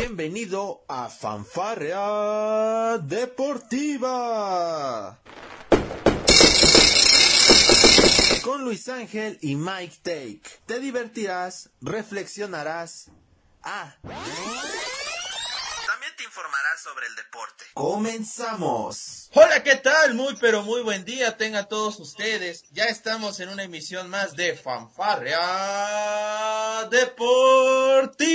Bienvenido a Fanfarrea Deportiva. Con Luis Ángel y Mike Take. Te divertirás, reflexionarás. Ah. También te informarás sobre el deporte. Comenzamos. Hola, ¿qué tal? Muy pero muy buen día tengan todos ustedes. Ya estamos en una emisión más de Fanfarrea Deportiva.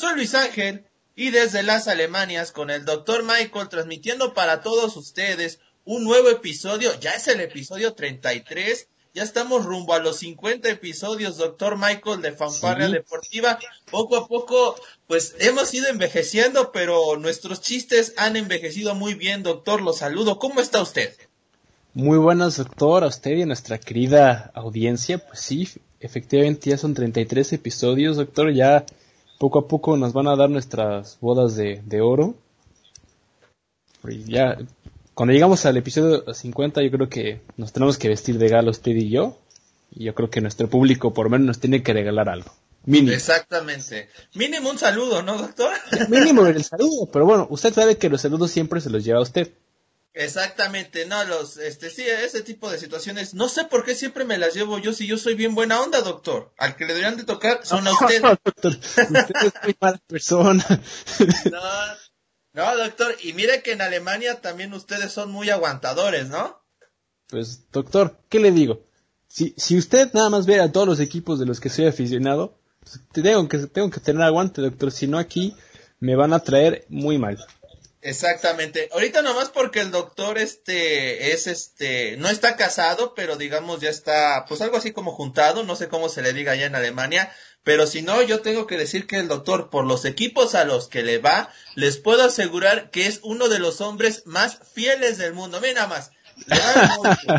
Soy Luis Ángel y desde las Alemanias con el doctor Michael transmitiendo para todos ustedes un nuevo episodio. Ya es el episodio 33. Ya estamos rumbo a los 50 episodios, doctor Michael, de Fanfarria Deportiva. Poco a poco, pues hemos ido envejeciendo, pero nuestros chistes han envejecido muy bien, doctor. Lo saludo. ¿Cómo está usted? Muy buenas, doctor, a usted y a nuestra querida audiencia. Pues sí, efectivamente ya son 33 episodios, doctor. Ya poco a poco nos van a dar nuestras bodas de, de oro. Y ya, cuando llegamos al episodio 50, yo creo que nos tenemos que vestir de gala usted y yo. Y yo creo que nuestro público por lo menos nos tiene que regalar algo. Mínimo. Exactamente. Mínimo un saludo, ¿no, doctor? Mínimo el saludo, pero bueno, usted sabe que los saludos siempre se los lleva a usted. Exactamente, no, los, este, sí, ese tipo de situaciones, no sé por qué siempre me las llevo yo si yo soy bien buena onda, doctor. Al que le deberían de tocar son a usted. No, doctor, usted es muy mala persona. No, no, doctor, y mire que en Alemania también ustedes son muy aguantadores, ¿no? Pues, doctor, ¿qué le digo? Si, si usted nada más ve a todos los equipos de los que soy aficionado, pues, tengo que, tengo que tener aguante, doctor, si no aquí me van a traer muy mal. Exactamente. Ahorita nomás porque el doctor este es este no está casado, pero digamos ya está pues algo así como juntado, no sé cómo se le diga allá en Alemania, pero si no yo tengo que decir que el doctor por los equipos a los que le va, les puedo asegurar que es uno de los hombres más fieles del mundo. Mira más.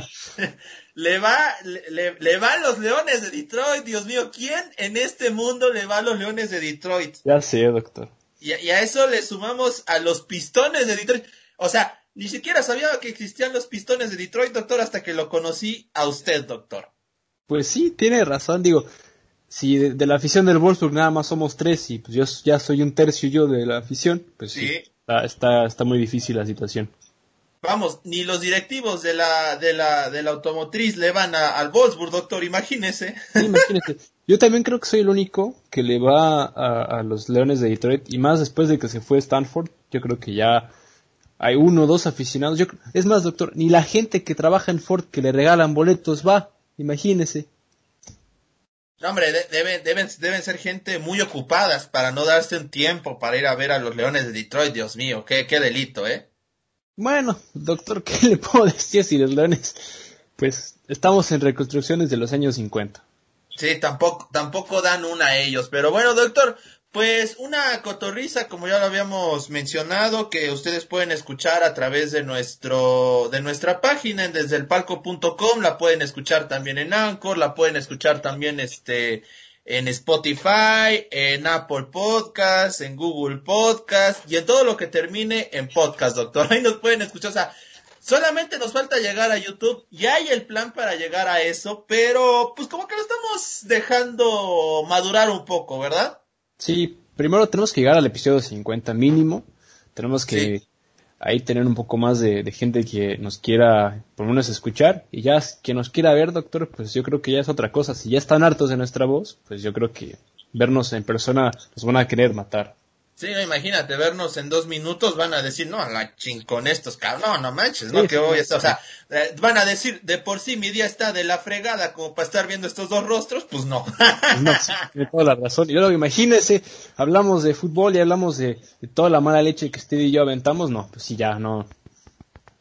Le va, le le, le va a los Leones de Detroit, Dios mío, ¿quién en este mundo le va a los Leones de Detroit? Ya sé, doctor. Y, y, a eso le sumamos a los pistones de Detroit. O sea, ni siquiera sabía que existían los pistones de Detroit, doctor, hasta que lo conocí a usted, doctor. Pues sí, tiene razón. Digo, si de, de la afición del Wolfsburg nada más somos tres y pues yo ya soy un tercio yo de la afición, pues sí, sí está, está, está muy difícil la situación. Vamos, ni los directivos de la, de la, de la automotriz le van a, al Wolfsburg, doctor, imagínese. Sí, imagínese. Yo también creo que soy el único que le va a, a, los Leones de Detroit y más después de que se fue Stanford, yo creo que ya hay uno o dos aficionados. Yo, es más, doctor, ni la gente que trabaja en Ford que le regalan boletos va, imagínese. No, hombre, de, deben, deben, deben ser gente muy ocupadas para no darse un tiempo para ir a ver a los Leones de Detroit, Dios mío, qué, qué delito, ¿eh? Bueno, doctor, ¿qué le puedo decir si los Leones? Pues estamos en reconstrucciones de los años 50. Sí, tampoco, tampoco dan una a ellos. Pero bueno, doctor, pues una cotorriza, como ya lo habíamos mencionado, que ustedes pueden escuchar a través de nuestro, de nuestra página en desde el la pueden escuchar también en Anchor, la pueden escuchar también este, en Spotify, en Apple Podcast, en Google Podcast y en todo lo que termine en podcast, doctor. Ahí nos pueden escuchar, o sea, Solamente nos falta llegar a YouTube. Ya hay el plan para llegar a eso, pero pues como que lo estamos dejando madurar un poco, ¿verdad? Sí, primero tenemos que llegar al episodio 50 mínimo. Tenemos que sí. ahí tener un poco más de, de, gente que nos quiera, por lo menos, escuchar. Y ya que nos quiera ver, doctor, pues yo creo que ya es otra cosa. Si ya están hartos de nuestra voz, pues yo creo que vernos en persona nos van a querer matar. Sí, imagínate, vernos en dos minutos van a decir, no, la ching con estos cabrón, no, no manches, no, sí, que voy a estar, o sea, eh, van a decir, de por sí mi día está de la fregada como para estar viendo estos dos rostros, pues no. no, sí, tiene toda la razón. Y luego imagínese, hablamos de fútbol y hablamos de, de, toda la mala leche que usted y yo aventamos, no, pues sí, ya, no.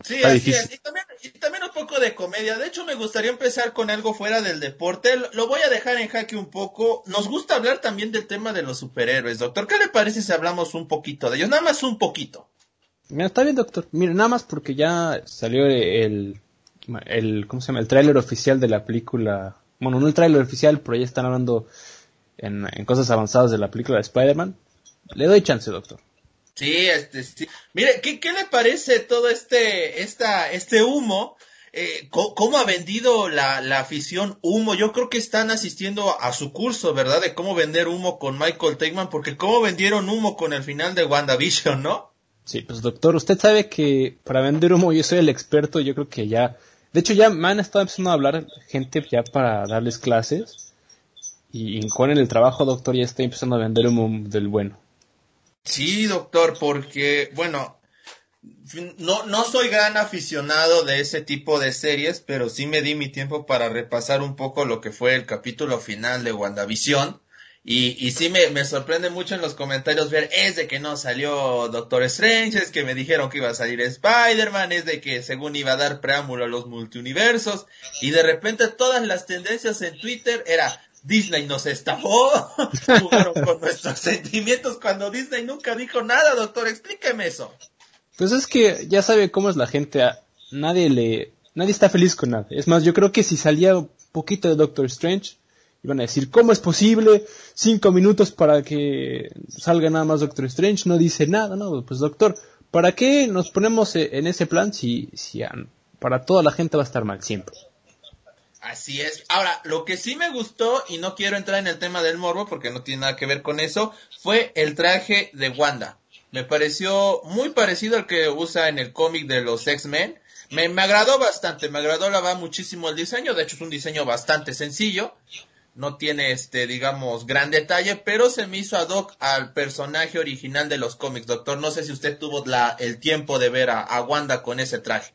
Sí, está así difícil. es. Y también, y también un poco de comedia. De hecho, me gustaría empezar con algo fuera del deporte. Lo voy a dejar en jaque un poco. Nos gusta hablar también del tema de los superhéroes, doctor. ¿Qué le parece si hablamos un poquito de ellos? Nada más un poquito. Mira, está bien, doctor. Mira, nada más porque ya salió el, el ¿cómo se llama? El tráiler oficial de la película. Bueno, no el tráiler oficial, pero ya están hablando en, en cosas avanzadas de la película de Spider-Man. Le doy chance, doctor. Sí, este, sí. Mire, ¿qué, ¿qué le parece todo este, esta, este humo eh, ¿cómo, ha vendido la, la, afición humo? Yo creo que están asistiendo a su curso, ¿verdad? De cómo vender humo con Michael Teigman, porque cómo vendieron humo con el final de WandaVision, ¿no? Sí, pues doctor, usted sabe que para vender humo yo soy el experto, yo creo que ya... De hecho ya me han estado empezando a hablar gente ya para darles clases y con el trabajo, doctor, ya está empezando a vender humo del bueno. Sí, doctor, porque, bueno, no, no soy gran aficionado de ese tipo de series, pero sí me di mi tiempo para repasar un poco lo que fue el capítulo final de WandaVision. Y, y sí me, me sorprende mucho en los comentarios ver, es de que no salió Doctor Strange, es que me dijeron que iba a salir Spider-Man, es de que según iba a dar preámbulo a los multiuniversos, y de repente todas las tendencias en Twitter era, Disney nos estafó, jugaron con nuestros sentimientos cuando Disney nunca dijo nada, doctor, explíqueme eso. Pues es que ya sabe cómo es la gente, nadie le, nadie está feliz con nada. Es más, yo creo que si salía un poquito de Doctor Strange, iban a decir, ¿cómo es posible? Cinco minutos para que salga nada más Doctor Strange, no dice nada, no, pues doctor, ¿para qué nos ponemos en ese plan si, si para toda la gente va a estar mal siempre? Así es. Ahora, lo que sí me gustó, y no quiero entrar en el tema del morbo porque no tiene nada que ver con eso, fue el traje de Wanda. Me pareció muy parecido al que usa en el cómic de los X-Men. Me, me, agradó bastante, me agradó la va muchísimo el diseño, de hecho es un diseño bastante sencillo, no tiene este, digamos, gran detalle, pero se me hizo ad hoc al personaje original de los cómics, doctor. No sé si usted tuvo la, el tiempo de ver a, Wanda con ese traje.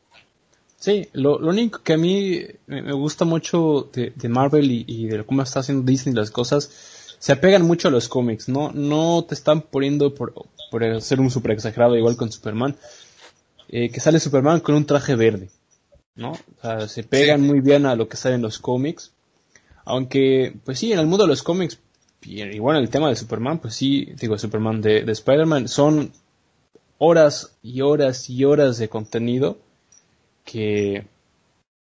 Sí, lo, lo, único que a mí me, gusta mucho de, de Marvel y, y, de cómo está haciendo Disney las cosas, se apegan mucho a los cómics, no, no te están poniendo por, por ser un super exagerado igual con Superman, eh, que sale Superman con un traje verde, ¿no? O sea, se pegan muy bien a lo que sale en los cómics, aunque, pues sí, en el mundo de los cómics, igual en el tema de Superman, pues sí, digo, Superman de, de Spider-Man, son horas y horas y horas de contenido que,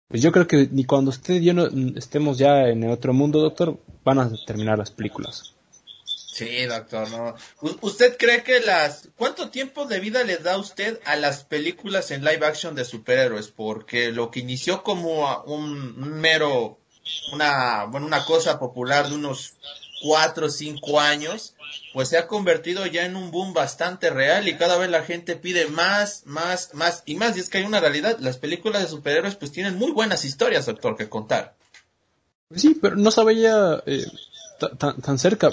pues yo creo que ni cuando usted y yo no estemos ya en el otro mundo, doctor, van a terminar las películas. Sí, doctor, no. ¿Usted cree que las... ¿Cuánto tiempo de vida le da usted a las películas en live action de superhéroes? Porque lo que inició como un, mero... Una, bueno, una cosa popular de unos cuatro o cinco años, pues se ha convertido ya en un boom bastante real y cada vez la gente pide más, más, más y más. Y es que hay una realidad, las películas de superhéroes pues tienen muy buenas historias, doctor, que contar. Sí, pero no sabía eh, tan, tan cerca.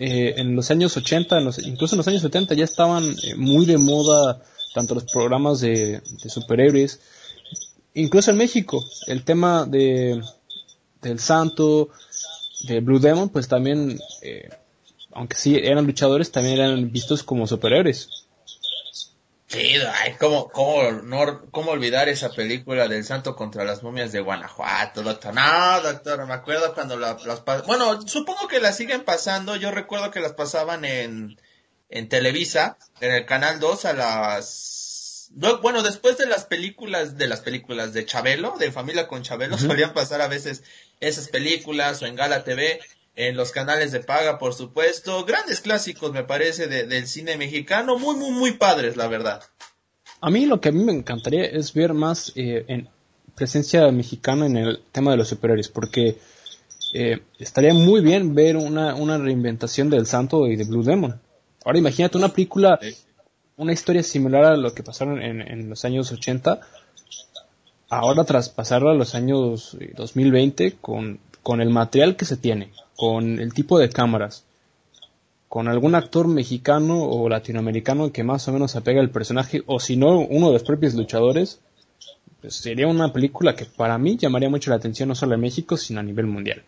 Eh, en los años 80, incluso en los años 70 ya estaban eh, muy de moda tanto los programas de, superhéroes, incluso en México, el tema de del Santo, de Blue Demon, pues también, eh, aunque sí eran luchadores, también eran vistos como superhéroes. Sí, ay, ¿cómo, cómo, no, ¿cómo olvidar esa película del santo contra las momias de Guanajuato, doctor? No, doctor, me acuerdo cuando las Bueno, supongo que las siguen pasando. Yo recuerdo que las pasaban en, en Televisa, en el Canal 2 a las... Bueno, después de las películas, de las películas de Chabelo, de Familia con Chabelo, solían pasar a veces esas películas o en Gala TV en los canales de paga, por supuesto. Grandes clásicos, me parece, del cine mexicano, muy, muy, muy padres, la verdad. A mí lo que a mí me encantaría es ver más eh, en presencia mexicana en el tema de los superhéroes, porque eh, estaría muy bien ver una, una reinventación del Santo y de Blue Demon. Ahora imagínate una película, una historia similar a lo que pasaron en, en los años 80, ahora traspasarla a los años 2020 eh, con, con el material que se tiene, con el tipo de cámaras, con algún actor mexicano o latinoamericano que más o menos apega al personaje, o si no, uno de los propios luchadores, pues sería una película que para mí llamaría mucho la atención no solo en México, sino a nivel mundial.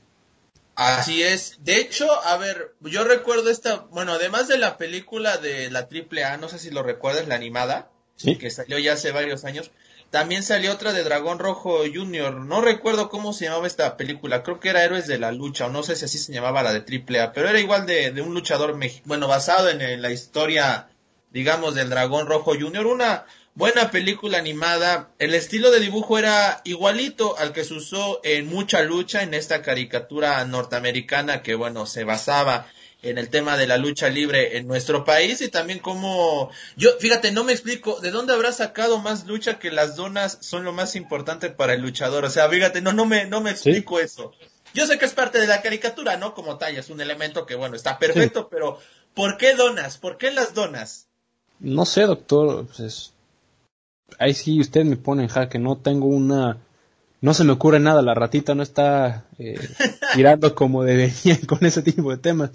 Así es. De hecho, a ver, yo recuerdo esta, bueno, además de la película de la AAA, no sé si lo recuerdas, la animada, que salió ya hace varios años, también salió otra de Dragón Rojo Junior. No recuerdo cómo se llamaba esta película. Creo que era Héroes de la Lucha, o no sé si así se llamaba la de AAA, pero era igual de, de un luchador, bueno, basado en, la historia, digamos, del Dragón Rojo Junior. Una buena película animada. El estilo de dibujo era igualito al que se usó en Mucha Lucha, en esta caricatura norteamericana que, bueno, se basaba en el tema de la lucha libre en nuestro país y también como yo fíjate no me explico de dónde habrá sacado más lucha que las donas son lo más importante para el luchador o sea fíjate no no me no me explico eso yo sé que es parte de la caricatura no como tal es un elemento que bueno está perfecto pero ¿por qué donas? ¿por qué las donas? no sé doctor pues ahí sí usted me pone en jaque no tengo una no se me ocurre nada, la ratita no está eh, tirando como debería con ese tipo de temas.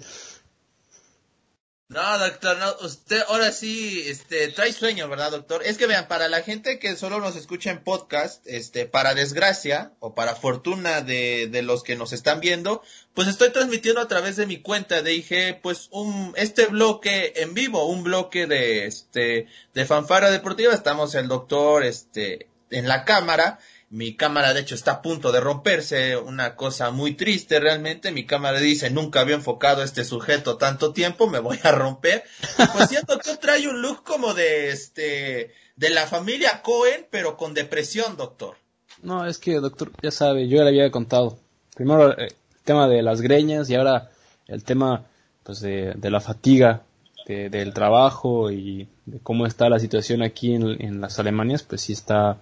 No, doctor, no, usted ahora sí, este, trae sueño, ¿verdad, doctor? Es que vean, para la gente que solo nos escucha en podcast, este, para desgracia o para fortuna de, de los que nos están viendo, pues estoy transmitiendo a través de mi cuenta de IG, pues un, este bloque en vivo, un bloque de, este, de fanfara deportiva, estamos el doctor, este, en la cámara, mi cámara de hecho está a punto de romperse, una cosa muy triste realmente. Mi cámara dice, nunca había enfocado este sujeto tanto tiempo, me voy a romper. Pues siento que trae un look como de este de la familia Cohen, pero con depresión, doctor. No, es que doctor, ya sabe, yo le había contado. Primero eh, el tema de las greñas y ahora el tema pues de, de la fatiga del trabajo y de cómo está la situación aquí en, en las Alemanias, pues sí está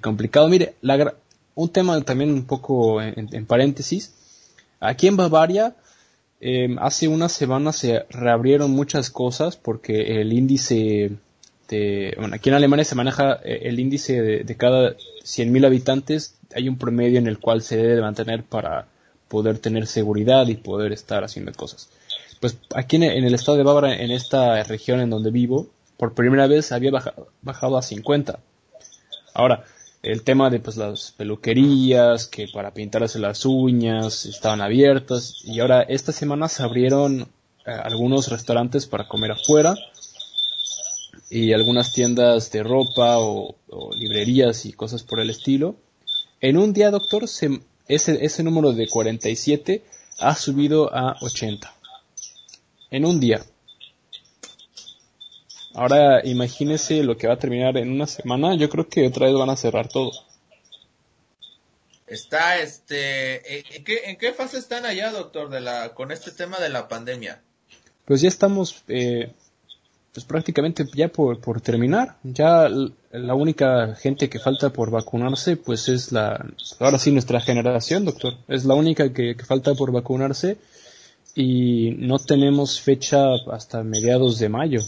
complicado. Mire, un tema también un poco en, paréntesis. Aquí en Bavaria, em, hace unas semanas se reabrieron muchas cosas porque el índice de, bueno, aquí en Alemania se maneja eh, el índice de, de cada 100.000 habitantes, hay un promedio en el cual se debe mantener para poder tener seguridad y poder estar haciendo cosas. Pues aquí en, el estado de Bávara, en esta región en donde vivo, por primera vez había bajado, bajado a 50. Ahora, el tema de pues las peluquerías, que para pintarse las uñas estaban abiertas y ahora esta semana se abrieron eh, algunos restaurantes para comer afuera y algunas tiendas de ropa o, librerías y cosas por el estilo. En un día, doctor, ese, ese número de 47 ha subido a 80. En un día. Ahora imagínese lo que va a terminar en una semana. Yo creo que otra vez van a cerrar todo. Está, este, ¿en qué, en qué fase están allá, doctor, de la, con este tema de la pandemia? Pues ya estamos, eh, pues prácticamente ya por, por terminar. Ya la única gente que falta por vacunarse, pues es la, ahora sí nuestra generación, doctor. Es la única que falta por vacunarse y no tenemos fecha hasta mediados de mayo.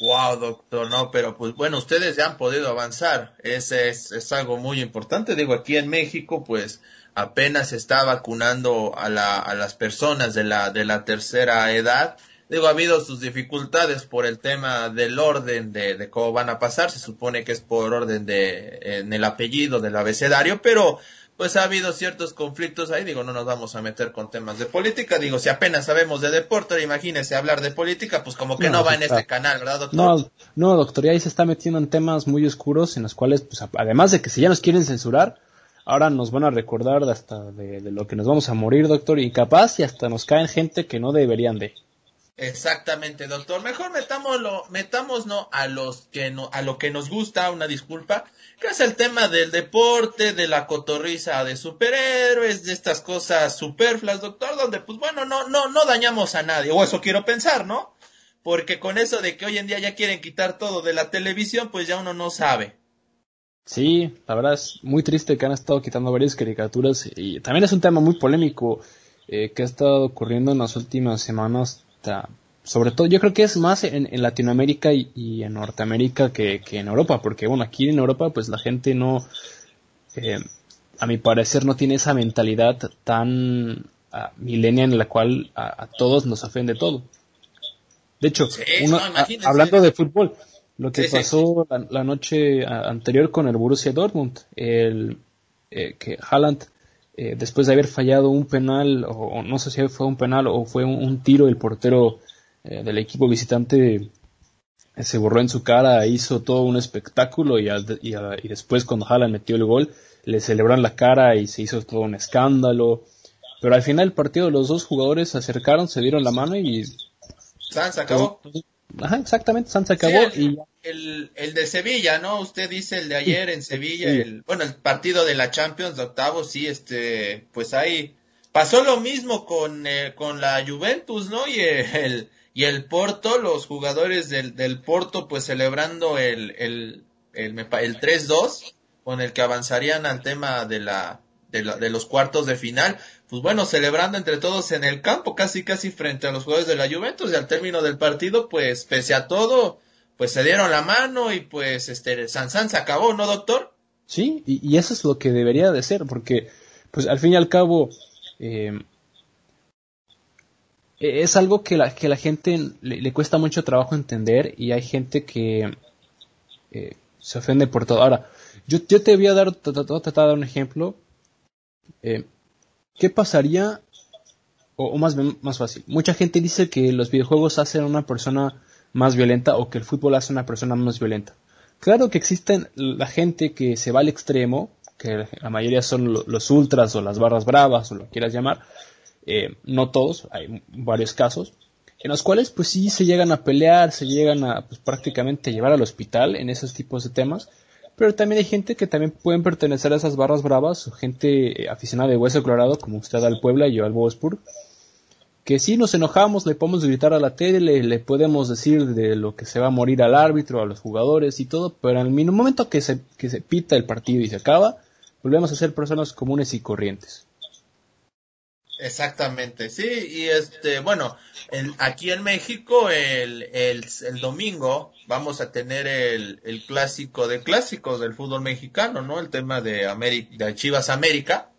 Wow, doctor, no, pero pues bueno, ustedes ya han podido avanzar. Ese es, es algo muy importante. Digo, aquí en México, pues apenas se está vacunando a, la, a las personas de la, de la tercera edad. Digo, ha habido sus dificultades por el tema del orden de, de cómo van a pasar. Se supone que es por orden de, en el apellido del abecedario, pero pues ha habido ciertos conflictos ahí, digo, no nos vamos a meter con temas de política, digo, si apenas sabemos de deporte, imagínese hablar de política, pues como que no, va en este canal, ¿verdad, doctor? No, no, doctor, y ahí se está metiendo en temas muy oscuros en los cuales, pues además de que si ya nos quieren censurar, ahora nos van a recordar hasta de, de lo que nos vamos a morir, doctor, y capaz y hasta nos caen gente que no deberían de. Exactamente, doctor. Mejor metámoslo, metámonos a los que no, a lo que nos gusta, una disculpa, que es el tema del deporte, de la cotorriza de superhéroes, de estas cosas superfluas, doctor, donde pues bueno, no, no, no dañamos a nadie, o eso quiero pensar, ¿no? Porque con eso de que hoy en día ya quieren quitar todo de la televisión, pues ya uno no sabe. Sí, la verdad es muy triste que han estado quitando varias caricaturas y también es un tema muy polémico eh, que ha estado ocurriendo en las últimas semanas sobre todo yo creo que es más en, Latinoamérica y, en Norteamérica que, en Europa, porque bueno, aquí en Europa pues la gente no, eh, a mi parecer no tiene esa mentalidad tan uh, milenia en la cual a, todos nos ofende todo. De hecho, hablando de fútbol, lo que pasó La, noche anterior con el Borussia Dortmund, el eh, que Haaland eh, después de haber fallado un penal, o, no sé si fue un penal o fue un, tiro, el portero eh, del equipo visitante eh, se borró en su cara, hizo todo un espectáculo y, y, después cuando Haaland metió el gol, le celebraron la cara y se hizo todo un escándalo. Pero al final del partido los dos jugadores se acercaron, se dieron la mano y... se acabó. Ajá, exactamente, Sanz acabó y el, el de Sevilla, ¿no? Usted dice el de ayer en Sevilla, el, bueno, el partido de la Champions de octavo, sí, este, pues hay, Pasó lo mismo con, eh, con la Juventus, ¿no? Y el, y el Porto, los jugadores del, del Porto, pues celebrando el, el, el, el 3-2, con el que avanzarían al tema de la, de, la, de los cuartos de final. Pues bueno, celebrando entre todos en el campo, casi casi frente a los jugadores de la Juventus, y al término del partido, pues pese a todo, pues se dieron la mano y pues este Sansan se acabó, ¿no, doctor? Sí, y, eso es lo que debería de ser, porque pues al fin y al cabo eh, es algo que la, que la gente le, cuesta mucho trabajo entender y hay gente que eh, se ofende por todo. Ahora, yo, yo te voy a dar, tratar de dar un ejemplo. Eh, ¿Qué pasaría, o, más, más fácil, mucha gente dice que los videojuegos hacen a una persona más violenta o que el fútbol hace a una persona más violenta. Claro que existen la gente que se va al extremo, que la mayoría son los ultras o las barras bravas o lo quieras llamar, eh, no todos, hay varios casos, en los cuales pues sí se llegan a pelear, se llegan a pues, prácticamente llevar al hospital en esos tipos de temas, pero también hay gente que también pueden pertenecer a esas barras bravas, gente eh, aficionada de Hueso Colorado, como usted al Puebla y yo al Wolfsburg, que si nos enojamos, le podemos gritar a la tele, le, podemos decir de lo que se va a morir al árbitro, a los jugadores y todo, pero el momento que se pita el partido y se acaba, volvemos a ser personas comunes y corrientes. Exactamente, sí, y este, bueno, aquí en México el, el, el, domingo vamos a tener el, el clásico de clásicos del fútbol mexicano, ¿no? El tema de, América, de Chivas América.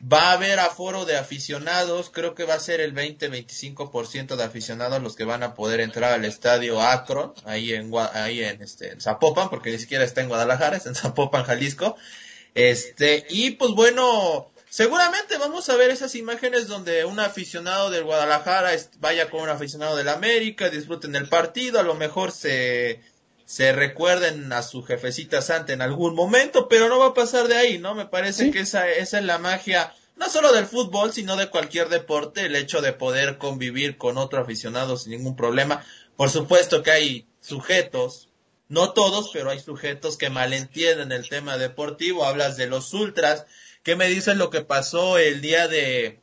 Va a haber aforo de aficionados, creo que va a ser el 20-25% de aficionados los que van a poder entrar al estadio Akron, ahí en, ahí en, este, Zapopan, porque ni siquiera está en Guadalajara, está en Zapopan, Jalisco. Este, y pues bueno, Seguramente vamos a ver esas imágenes donde un aficionado del Guadalajara vaya con un aficionado del América, disfruten el partido, a lo mejor se, se recuerden a su jefecita santa en algún momento, pero no va a pasar de ahí, ¿no? Me parece que esa, esa es la magia, no solo del fútbol, sino de cualquier deporte, el hecho de poder convivir con otro aficionado sin ningún problema. Por supuesto que hay sujetos, no todos, pero hay sujetos que malentienden el tema deportivo, hablas de los ultras, ¿Qué me dices lo que pasó el día de,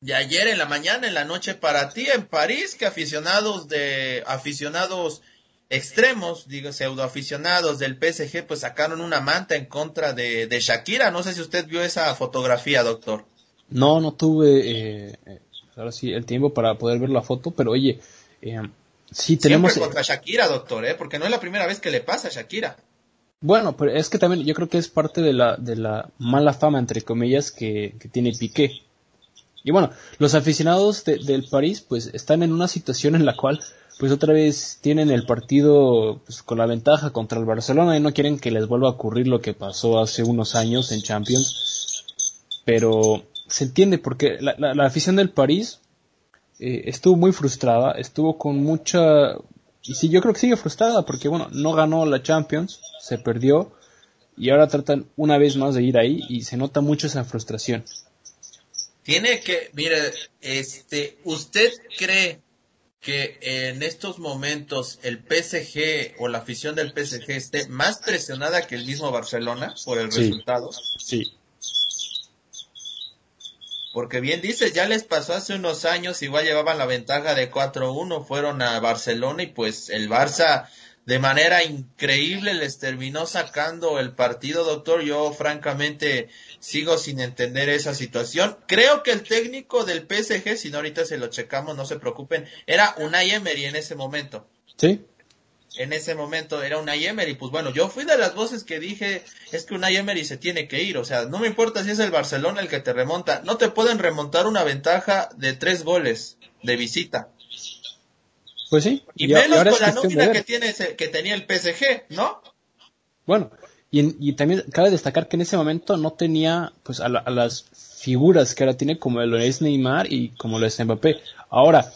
de ayer en la mañana, en la noche para ti en París, que aficionados de aficionados extremos, digo pseudo aficionados del PSG, pues sacaron una manta en contra de, de Shakira. No sé si usted vio esa fotografía, doctor. No, no tuve eh, eh ahora sí el tiempo para poder ver la foto, pero oye, eh, sí tenemos Siempre contra Shakira, doctor, eh, porque no es la primera vez que le pasa a Shakira. Bueno, pero es que también yo creo que es parte de la, de la mala fama, entre comillas, que, que tiene Piqué. Y bueno, los aficionados de, del París pues están en una situación en la cual pues otra vez tienen el partido pues, con la ventaja contra el Barcelona y no quieren que les vuelva a ocurrir lo que pasó hace unos años en Champions. Pero se entiende porque la, la, la afición del París eh, estuvo muy frustrada, estuvo con mucha y sí, yo creo que sigue frustrada porque, bueno, no ganó la Champions, se perdió y ahora tratan una vez más de ir ahí y se nota mucho esa frustración. Tiene que, mire, este, ¿usted cree que en estos momentos el PSG o la afición del PSG esté más presionada que el mismo Barcelona por el sí, resultado? Sí. Porque bien dice, ya les pasó hace unos años, igual llevaban la ventaja de 4-1, fueron a Barcelona y pues el Barça de manera increíble les terminó sacando el partido, doctor. Yo francamente sigo sin entender esa situación. Creo que el técnico del PSG, si no ahorita se lo checamos, no se preocupen, era Unai Emery en ese momento. Sí en ese momento era una Emery. Pues bueno, yo fui de las voces que dije, es que una Emery se tiene que ir. O sea, no me importa si es el Barcelona el que te remonta. No te pueden remontar una ventaja de tres goles de visita. Pues sí. Y, y menos con la nómina que, tiene ese, que tenía el PSG, ¿no? Bueno, y, y, también cabe destacar que en ese momento no tenía pues a, la, a las figuras que ahora tiene como lo es Neymar y como lo es Mbappé. Ahora,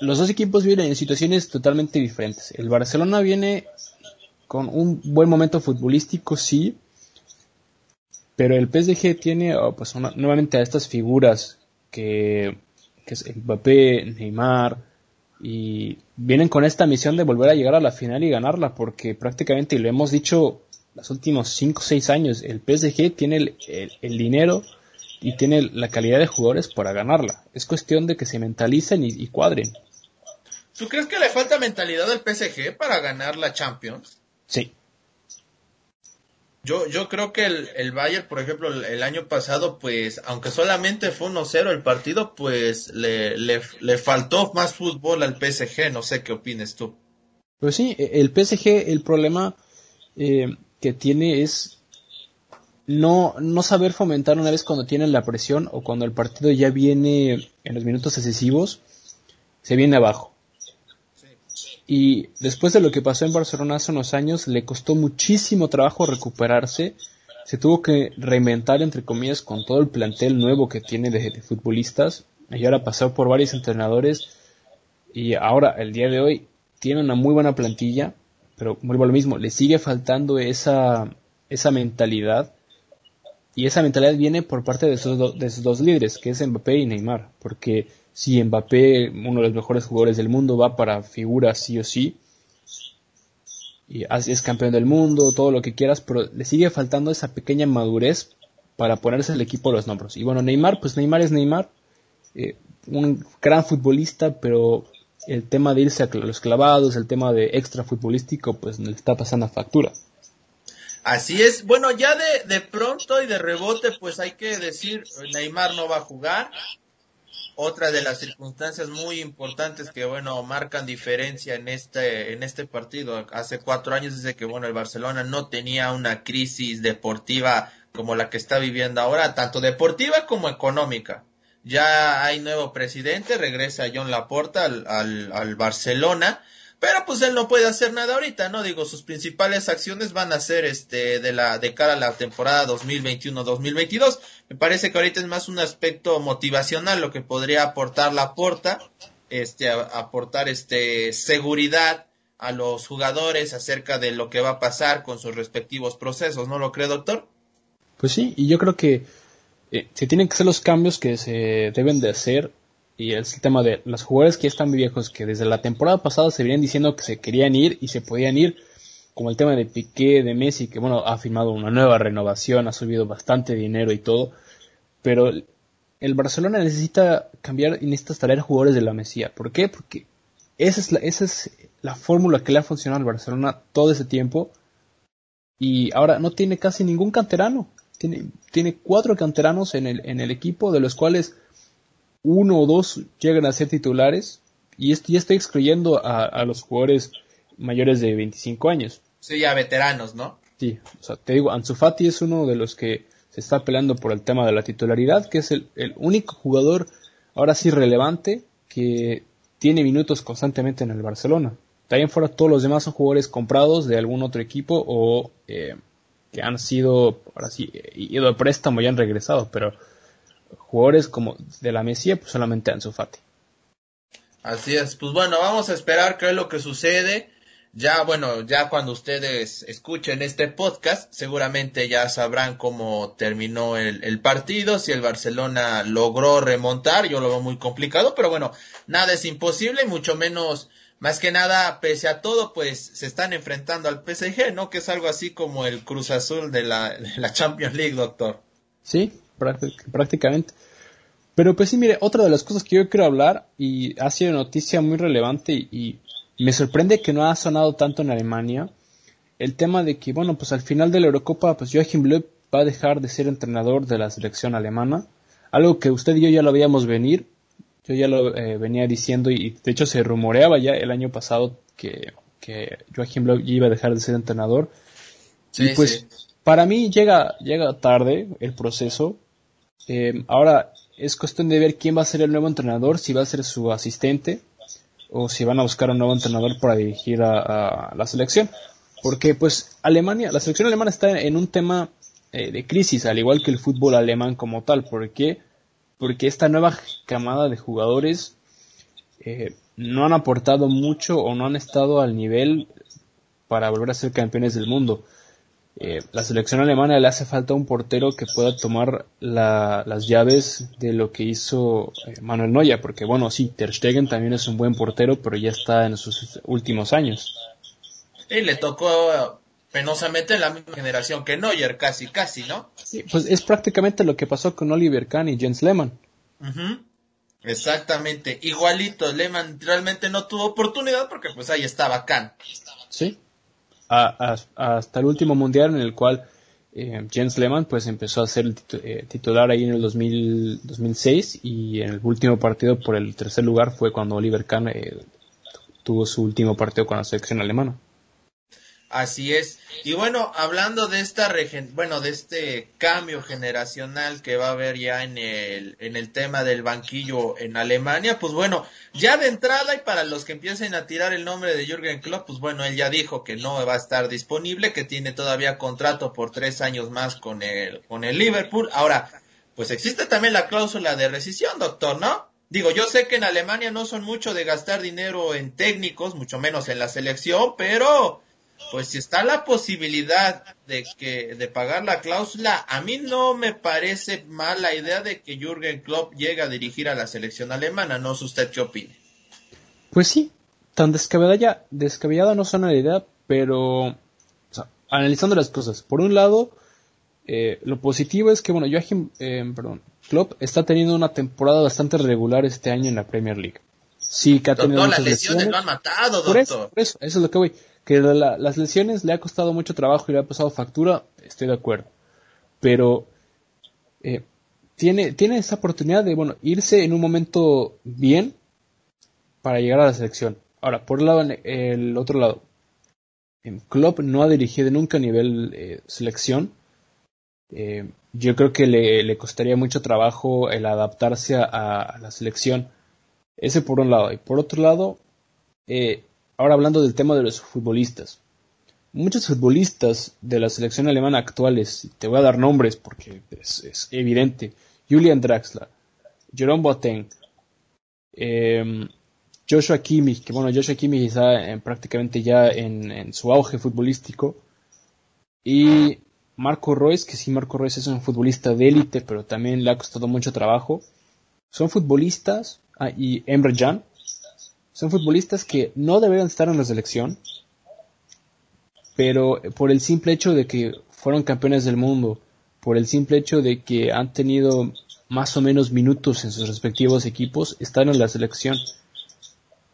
los dos equipos vienen en situaciones totalmente diferentes. El Barcelona viene con un buen momento futbolístico, sí, pero el PSG tiene oh, pues una, nuevamente a estas figuras que, que es Mbappé, Neymar, y vienen con esta misión de volver a llegar a la final y ganarla, porque prácticamente, y lo hemos dicho los últimos 5 o 6 años, el PSG tiene el, el, el dinero y tiene la calidad de jugadores para ganarla. Es cuestión de que se mentalicen y, cuadren. ¿Tú crees que le falta mentalidad al PSG para ganar la Champions? Sí. Yo, yo creo que el, el Bayern, por ejemplo, el, año pasado, pues, aunque solamente fue 1-0 el partido, pues le, le, le, faltó más fútbol al PSG. No sé qué opines tú. Pues sí, e, el PSG, el problema eh, que tiene es no, no saber fomentar una vez cuando tienen la presión o cuando el partido ya viene en los minutos excesivos, se viene abajo. Y después de lo que pasó en Barcelona hace unos años, le costó muchísimo trabajo recuperarse. Se tuvo que reinventar, entre comillas, con todo el plantel nuevo que tiene de, futbolistas. Y ahora pasó por varios entrenadores. Y ahora, el día de hoy, tiene una muy buena plantilla. Pero vuelvo a lo mismo, le sigue faltando esa, esa mentalidad. Y esa mentalidad viene por parte de sus, de sus dos líderes, que es Mbappé y Neymar. Porque si Mbappé, uno de los mejores jugadores del mundo, va para figura sí o sí, y es campeón del mundo, todo lo que quieras, pero le sigue faltando esa pequeña madurez para ponerse el equipo a los nombres. Y bueno, Neymar, pues Neymar es Neymar, eh, un gran futbolista, pero el tema de irse a los clavados, el tema de extra futbolístico, pues le está pasando a factura. Así es, bueno, ya de, de pronto y de rebote, pues hay que decir, Neymar no va a jugar, otra de las circunstancias muy importantes que bueno marcan diferencia en este en este partido hace cuatro años desde que bueno el Barcelona no tenía una crisis deportiva como la que está viviendo ahora tanto deportiva como económica. Ya hay nuevo presidente regresa John Laporta al, al, al Barcelona pero pues él no puede hacer nada ahorita, ¿no? Digo, sus principales acciones van a ser este de la de cara a la temporada 2021-2022. Me parece que ahorita es más un aspecto motivacional lo que podría aportar la porta, este aportar este seguridad a los jugadores acerca de lo que va a pasar con sus respectivos procesos, ¿no lo cree, doctor? Pues sí, y yo creo que eh, se tienen que hacer los cambios que se deben de hacer y es el tema de los jugadores que están viejos, que desde la temporada pasada se venían diciendo que se querían ir y se podían ir, como el tema de Piqué, de Messi, que bueno, ha firmado una nueva renovación, ha subido bastante dinero y todo, pero el Barcelona necesita cambiar y necesita traer jugadores de la Mesía. ¿Por qué? Porque esa es la, esa es la fórmula que le ha funcionado al Barcelona todo ese tiempo y ahora no tiene casi ningún canterano. Tiene, tiene cuatro canteranos en el, en el equipo, de los cuales uno o dos llegan a ser titulares y esto ya está excluyendo a, los jugadores mayores de 25 años. Sí, ya veteranos, ¿no? Sí, o sea, te digo, Ansu Fati es uno de los que se está peleando por el tema de la titularidad, que es el, único jugador ahora sí relevante que tiene minutos constantemente en el Barcelona. También fuera todos los demás son jugadores comprados de algún otro equipo o eh, que han sido, ahora sí, ido a préstamo y han regresado, pero jugadores como de la Mesía, pues solamente Ansu Fati. Así es, pues bueno, vamos a esperar qué es lo que sucede. Ya, bueno, ya cuando ustedes escuchen este podcast, seguramente ya sabrán cómo terminó el, el, partido, si el Barcelona logró remontar, yo lo veo muy complicado, pero bueno, nada es imposible, mucho menos, más que nada, pese a todo, pues se están enfrentando al PSG, ¿no? Que es algo así como el Cruz Azul de la, de la Champions League, doctor. Sí, prácticamente. Pero pues sí, mire, otra de las cosas que yo quiero hablar, y ha sido noticia muy relevante y, me sorprende que no ha sonado tanto en Alemania, el tema de que, bueno, pues al final de la Eurocopa, pues Joachim Löw va a dejar de ser entrenador de la selección alemana, algo que usted y yo ya lo veíamos venir, yo ya lo eh, venía diciendo y de hecho se rumoreaba ya el año pasado que, que Joachim Löw iba a dejar de ser entrenador. y pues para mí llega, llega tarde el proceso, eh, ahora es cuestión de ver quién va a ser el nuevo entrenador, si va a ser su asistente o si van a buscar un nuevo entrenador para dirigir a, la selección. Porque pues Alemania, la selección alemana está en un tema eh, de crisis, al igual que el fútbol alemán como tal. ¿Por qué? Porque esta nueva camada de jugadores eh, no han aportado mucho o no han estado al nivel para volver a ser campeones del mundo. Eh, la selección alemana le hace falta un portero que pueda tomar las llaves de lo que hizo eh, Manuel Neuer, porque bueno, sí, Ter Stegen también es un buen portero, pero ya está en sus últimos años. Y le tocó penosamente en la misma generación que Neuer, casi, casi, ¿no? Sí, pues es prácticamente lo que pasó con Oliver Kahn y Jens Lehmann. Exactamente, igualito, Lehmann realmente no tuvo oportunidad porque pues ahí estaba Kahn. Sí, hasta el último mundial en el cual eh, Jens Lehmann pues empezó a ser eh, titular ahí en el 2006 y en el último partido por el tercer lugar fue cuando Oliver Kahn eh, tuvo su último partido con la selección alemana. Así es. Y bueno, hablando de esta bueno, de este cambio generacional que va a haber ya en el en el tema del banquillo en Alemania, pues bueno, ya de entrada y para los que empiecen a tirar el nombre de Jürgen Klopp, pues bueno, él ya dijo que no va a estar disponible, que tiene todavía contrato por tres años más con el con el Liverpool. Ahora, pues existe también la cláusula de rescisión, doctor, ¿no? Digo, yo sé que en Alemania no son mucho de gastar dinero en técnicos, mucho menos en la selección, pero pues si está la posibilidad de que de pagar la cláusula, a mí no me parece mal la idea de que Jürgen Klopp llegue a dirigir a la selección alemana, no sé usted qué opine. Pues sí, tan descabellada, descabellada no suena la idea, pero analizando las cosas, por un lado, eh, lo positivo es que bueno, Joachim, eh, perdón, Klopp está teniendo una temporada bastante regular este año en la Premier League. Sí, que ha tenido las lesiones, lo han matado, doctor. eso, eso, eso es lo que voy que las lesiones le ha costado mucho trabajo y le ha pasado factura, estoy de acuerdo. Pero eh, tiene, tiene esa oportunidad de bueno, irse en un momento bien para llegar a la selección. Ahora, por el, lado, el otro lado, Klopp no ha dirigido nunca a nivel eh, selección. Eh, yo creo que le, le, costaría mucho trabajo el adaptarse a, a, la selección. Ese por un lado. Y por otro lado, eh, Ahora hablando del tema de los futbolistas. Muchos futbolistas de la selección alemana actuales, te voy a dar nombres porque es, evidente, Julian Draxler, Jerome Boateng, em, Joshua Kimmich, que bueno, Joshua Kimmich está prácticamente ya en, su auge futbolístico, y Marco Reus, que sí, Marco Reus es un futbolista de élite, pero también le ha costado mucho trabajo. Son futbolistas, ah, y Emre Can, son futbolistas que no deberían estar en la selección, pero por el simple hecho de que fueron campeones del mundo, por el simple hecho de que han tenido más o menos minutos en sus respectivos equipos, están en la selección.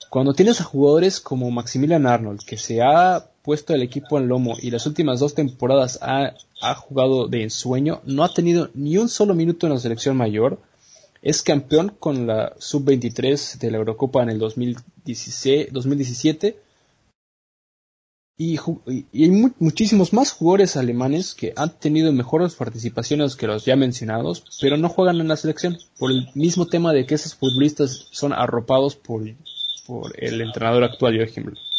Cuando tienes a jugadores como Maximilian Arnold, que se ha puesto el equipo en lomo y las últimas dos temporadas ha, ha jugado de ensueño, no ha tenido ni un solo minuto en la selección mayor, es campeón con la sub-23 de la Eurocopa en el 2016, 2017. Y, hay muchísimos más jugadores alemanes que han tenido mejores participaciones que los ya mencionados, pero no juegan en la selección por el mismo tema de que esos futbolistas son arropados por, por el entrenador actual Joachim Löw.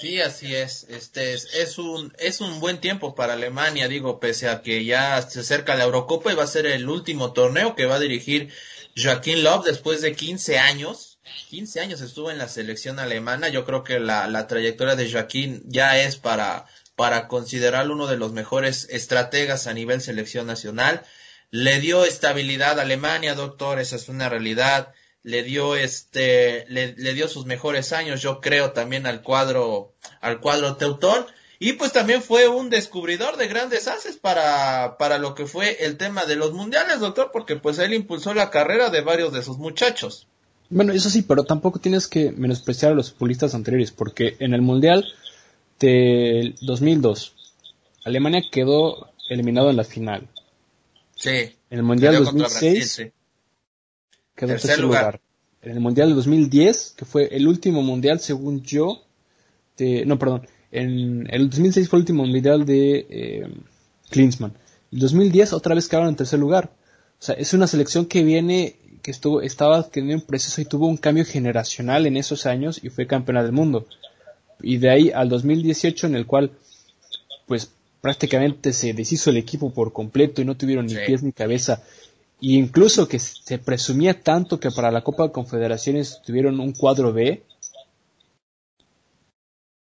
Sí, así es. Este es, es, un es un buen tiempo para Alemania, digo, pese a que ya se acerca la Eurocopa y va a ser el último torneo que va a dirigir Joaquín Love después de 15 años. 15 años estuvo en la selección alemana. Yo creo que la, la trayectoria de Joaquín ya es para para considerarlo uno de los mejores estrategas a nivel selección nacional. Le dio estabilidad a Alemania, doctor, esa es una realidad le dio este le, dio sus mejores años yo creo también al cuadro al cuadro Teutón. Y pues también fue un descubridor de grandes haces para para lo que fue el tema de los mundiales doctor porque pues él impulsó la carrera de varios de sus muchachos. Bueno eso sí pero tampoco tienes que menospreciar a los futbolistas anteriores porque en el mundial del 2002 Alemania quedó eliminado en la final. Sí. En el mundial 2006 quedó tercer, tercer lugar. En el Mundial de 2010, que fue el último Mundial, según yo, de, no, perdón, en el 2006 fue el último Mundial de eh, Klinsmann. En 2010 otra vez quedaron en tercer lugar. O sea, es una selección que viene, que estuvo, estaba teniendo un proceso y tuvo un cambio generacional en esos años y fue campeona del mundo. Y de ahí al 2018 en el cual, pues prácticamente se deshizo el equipo por completo y no tuvieron ni pies ni cabeza y incluso que se presumía tanto que para la Copa de Confederaciones tuvieron un cuadro B.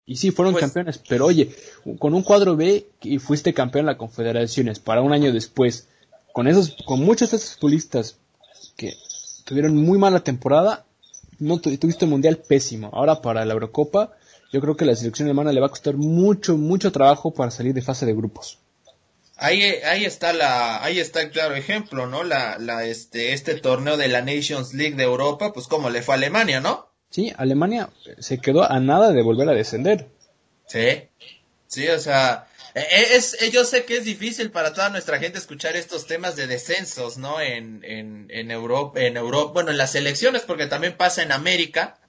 Y sí, fueron pues campeones, pero oye, con un cuadro B y fuiste campeón en la Confederaciones para un año después, con esos, con muchos de esos futbolistas que tuvieron muy mala temporada, no tuviste un mundial pésimo. Ahora para la Eurocopa yo creo que a la selección alemana le va a costar mucho, mucho trabajo para salir de fase de grupos. Ahí, ahí está la, ahí está el claro ejemplo, ¿no? La, la, este, este torneo de la Nations League de Europa, pues como le fue a Alemania, ¿no? Sí, Alemania se quedó a nada de volver a descender. Sí, sí, o sea, e, e, es, es, yo sé que es difícil para toda nuestra gente escuchar estos temas de descensos, ¿no? En, en, en Europa, en Europa, bueno, en las elecciones, porque también pasa en América.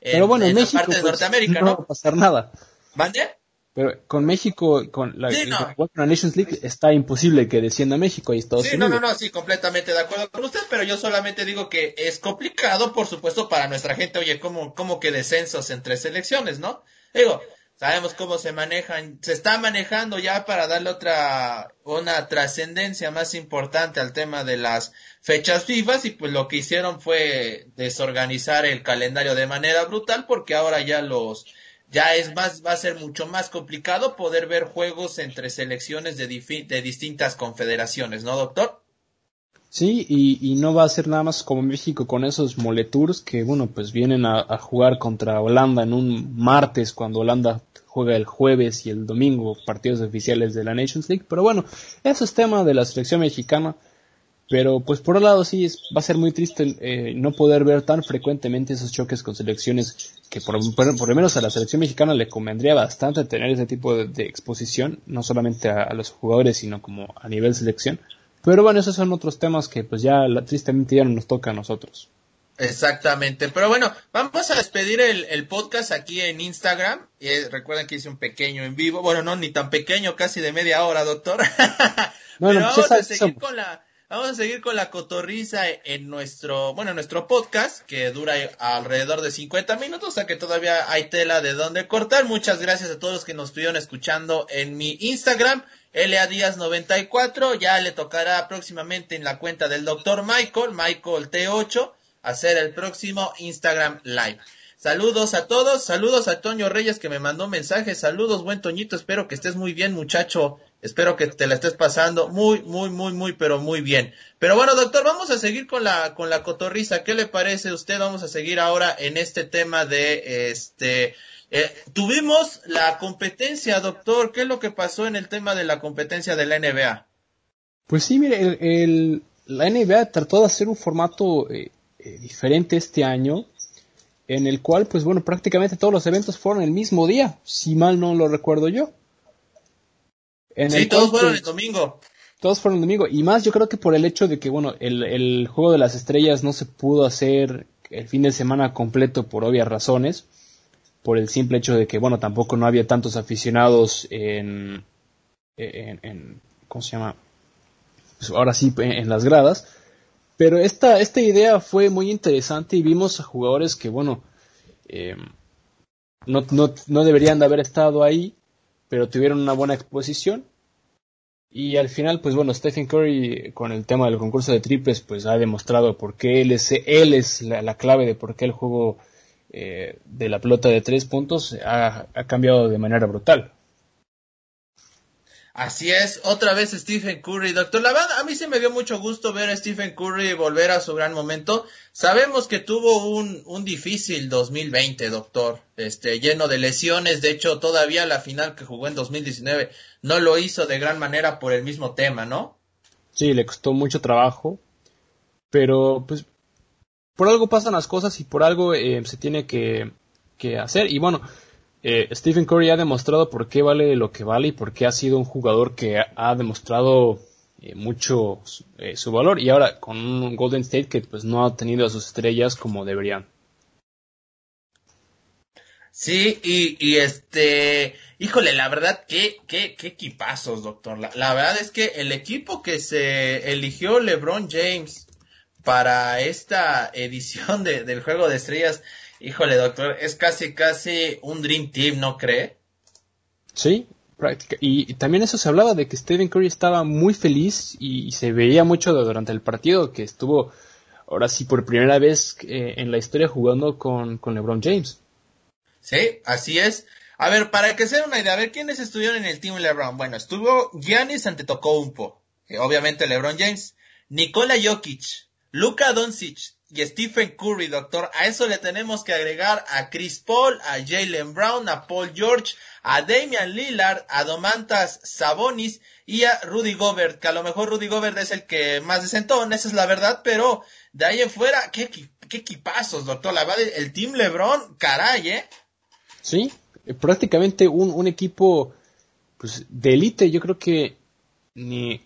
Pero bueno, en, México, la parte de pues, Norteamérica, no ¿no? va a pasar nada. ¿Mande? Pero con México, con la, Sí, no. con la Nations League, está imposible que descienda México y Estados Sí, no, Unidos. no, no, sí, completamente de acuerdo con usted, pero yo solamente digo que es complicado, por supuesto, para nuestra gente. Oye, ¿cómo, cómo que descensos entre selecciones, no? Digo, sabemos cómo se manejan, se está manejando ya para darle otra, una trascendencia más importante al tema de las fechas FIFA y pues lo que hicieron fue desorganizar el calendario de manera brutal porque ahora ya los, ya es más, va a ser mucho más complicado poder ver juegos entre selecciones de, de distintas confederaciones, ¿no, doctor? Sí, y, y no va a ser nada más como México con esos moletours que, bueno, pues vienen a, a jugar contra Holanda en un martes cuando Holanda juega el jueves y el domingo partidos oficiales de la Nations League. Pero bueno, eso es tema de la selección mexicana. Pero pues por un lado sí es- va a ser muy triste eh, no poder ver tan frecuentemente esos choques con selecciones que por, por, por lo menos a la selección mexicana le convendría bastante tener ese tipo de, de exposición, no solamente a, a los jugadores, sino como a nivel selección. Pero bueno, esos son otros temas que pues ya la- tristemente ya no nos toca a nosotros. Exactamente, pero bueno, vamos a despedir el, el podcast aquí en Instagram. Y, eh, recuerden que hice un pequeño en vivo, bueno, no ni tan pequeño, casi de media hora, doctor. Pero pues vamos a seguir somos. con la, vamos a seguir con la cotorriza en nuestro, bueno, en nuestro podcast que dura alrededor de 50 minutos, o sea que todavía hay tela de donde cortar. Muchas gracias a todos los que nos estuvieron escuchando en mi Instagram. LA Díaz 94, ya le tocará próximamente en la cuenta del doctor Michael, Michael T8, hacer el próximo Instagram Live. Saludos a todos, saludos a Toño Reyes que me mandó un mensaje, saludos buen Toñito, espero que estés muy bien muchacho, espero que te la estés pasando muy, muy, muy, muy, pero muy bien. Pero bueno doctor, vamos a seguir con la, con la cotorriza, ¿qué le parece a usted? Vamos a seguir ahora en este tema de este, eh, tuvimos la competencia doctor, ¿qué es lo que pasó en el tema de la competencia de la NBA? Pues sí, mire, el, la NBA trató de hacer un formato eh, eh, diferente este año, en el cual, pues bueno, prácticamente todos los eventos fueron el mismo día, si mal no lo recuerdo yo. En Sí, el todos fueron el pues, domingo. Todos fueron domingo. Y más yo creo que por el hecho de que, bueno, el, el juego de las estrellas no se pudo hacer el fin de semana completo por obvias razones. Por el simple hecho de que, bueno, tampoco no había tantos aficionados en, en, en- ¿cómo se llama? Pues ahora sí, en, en las gradas. Pero esta, esta idea fue muy interesante y vimos a jugadores que, bueno, eh, no, no, no deberían de haber estado ahí, pero tuvieron una buena exposición. Y al final, pues bueno, Stephen Curry con el tema del concurso de triples, pues ha demostrado por qué él es, él es la, la clave de por qué el juego eh, de la pelota de tres puntos ha cambiado de manera brutal. Así es, otra vez Stephen Curry, doctor. La a mí sí me dio mucho gusto ver a Stephen Curry volver a su gran momento. Sabemos que tuvo un, un difícil 2020, doctor, este, lleno de lesiones. De hecho, todavía la final que jugó en 2019 no lo hizo de gran manera por el mismo tema, ¿no? Sí, le costó mucho trabajo, pero pues por algo pasan las cosas y por algo eh, se tiene que, que hacer. Y bueno, eh, Stephen Curry ha demostrado por qué vale lo que vale y por qué ha sido un jugador que ha, demostrado eh, mucho eh, su valor. Y ahora con un Golden State que pues no ha tenido a sus estrellas como deberían. Sí, y, y este, híjole, la verdad, qué, qué, qué equipazos, doctor. La, la verdad es que el equipo que se eligió LeBron James para esta edición de, del Juego de Estrellas, híjole, doctor, es casi, casi un Dream Team, ¿no cree? Sí, práctica. Y, y también eso se hablaba de que Stephen Curry estaba muy feliz y, y se veía mucho durante el partido que estuvo ahora sí por primera vez eh, en la historia jugando con, con LeBron James. Sí, así es. A ver, para que se den una idea, a ver, ¿quiénes estuvieron en el Team LeBron? Bueno, estuvo Giannis Antetokounmpo, eh, obviamente LeBron James, Nikola Jokic, Luka Doncic, y Stephen Curry, doctor. A eso le tenemos que agregar a Chris Paul, a Jalen Brown, a Paul George, a Damian Lillard, a Domantas Sabonis y a Rudy Gobert, que a lo mejor Rudy Gobert es el que más desentona, esa es la verdad, pero de ahí en fuera, qué, qué equipazos, doctor. La verdad, el Team LeBron, caray, ¿eh? Sí, prácticamente un, un equipo pues, de élite, yo creo que ni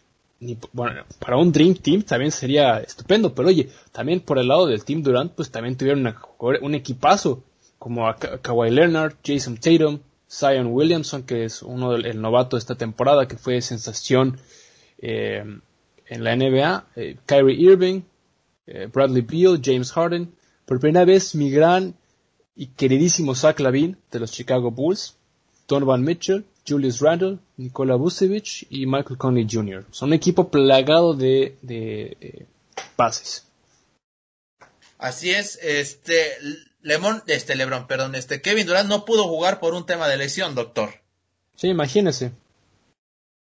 bueno, para un Dream Team también sería estupendo, pero oye, también por el lado del Team Durant, pues también tuvieron un equipazo, como a Kawhi Leonard, Jason Tatum, Zion Williamson, que es uno del novato de esta temporada, que fue sensación eh, en la NBA, eh, Kyrie Irving, eh, Bradley Beal, James Harden, por primera vez mi gran y queridísimo Zach Lavin de los Chicago Bulls, Donovan Mitchell, Julius Randle, Nikola Vucevic y Michael Conley Jr. Son un equipo plagado de, de eh, pases. Así es, este Lemon, este Lebron, perdón, este Kevin Durant no pudo jugar por un tema de lesión, doctor. Sí, imagínese.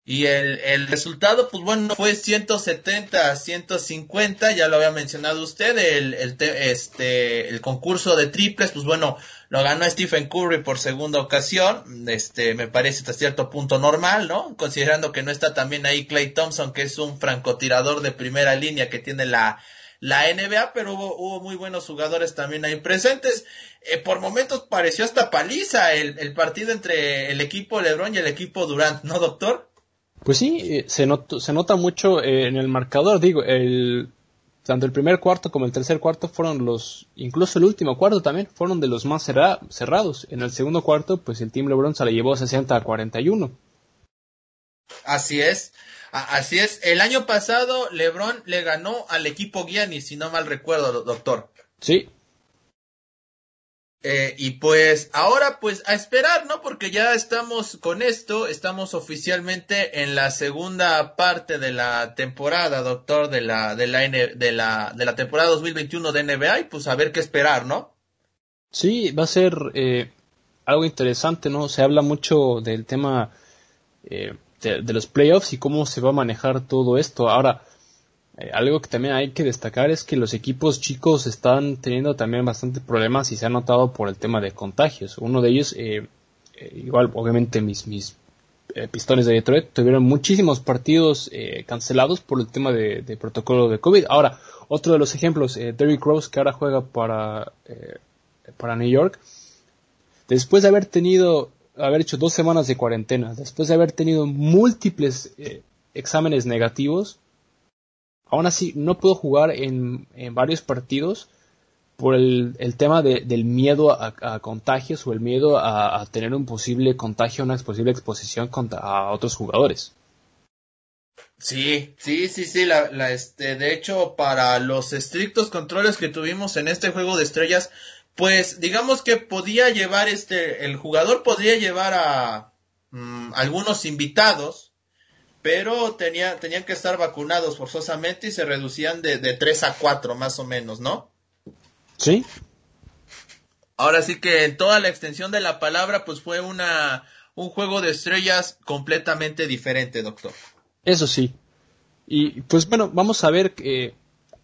Y el, el resultado, pues bueno, fue 170 a 150, ya lo había mencionado usted, el, el, este, el concurso de triples, pues bueno, lo ganó Stephen Curry por segunda ocasión, este, me parece hasta cierto punto normal, ¿no? Considerando que no está también ahí Clay Thompson, que es un francotirador de primera línea que tiene la, la NBA, pero hubo, hubo muy buenos jugadores también ahí presentes. Eh, por momentos pareció hasta paliza el, el partido entre el equipo LeBron y el equipo Durant, ¿no, doctor? Pues sí, eh, se, se nota mucho eh, en el marcador, digo, el, tanto el primer cuarto como el tercer cuarto fueron los, incluso el último cuarto también, fueron de los más cerrados. En el segundo cuarto, pues el Team LeBron se le llevó 60 a 41. Así es, así es. El año pasado LeBron le ganó al equipo Giannis, si no mal recuerdo, doctor. Sí, eh, y pues ahora pues a esperar, ¿no? Porque ya estamos con esto, estamos oficialmente en la segunda parte de la temporada, doctor, de la de la de la de la temporada 2021 de NBA y pues a ver qué esperar, ¿no? Sí, va a ser eh, algo interesante, ¿no? Se habla mucho del tema eh, de los playoffs y cómo se va a manejar todo esto. Ahora, eh, algo que también hay que destacar es que los equipos chicos están teniendo también bastantes problemas y se ha notado por el tema de contagios. Uno de ellos, eh, eh, igual, obviamente mis, mis pistones de Detroit tuvieron muchísimos partidos cancelados por el tema de, protocolo de COVID. Ahora, otro de los ejemplos, Derrick Rose, que ahora juega para, para New York, después de haber tenido, haber hecho dos semanas de cuarentena, después de haber tenido múltiples exámenes negativos, aún así no puedo jugar en, varios partidos por el, tema del miedo a, contagios o el miedo a, tener un posible contagio, una posible exposición contra, a otros jugadores. Sí, sí, sí, sí, la, este, de hecho, para los estrictos controles que tuvimos en este juego de estrellas, pues digamos que podía llevar este, el jugador podría llevar a mm, algunos invitados, pero tenía, tenían que estar vacunados forzosamente y se reducían de, de 3 a 4 más o menos, ¿no? Sí. Ahora sí que en toda la extensión de la palabra, pues fue una, un juego de estrellas completamente diferente, doctor. Eso sí. Y pues bueno, vamos a ver eh,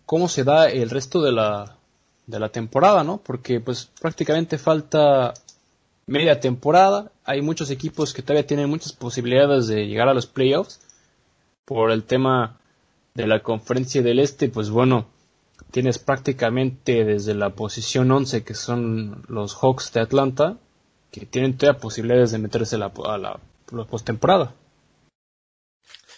cómo se da el resto de la, de la temporada, ¿no? Porque pues prácticamente falta media temporada. Hay muchos equipos que todavía tienen muchas posibilidades de llegar a los playoffs por el tema de la conferencia del este, pues bueno, tienes prácticamente desde la posición 11 que son los Hawks de Atlanta, que tienen todavía posibilidades de meterse a la, a la, postemporada.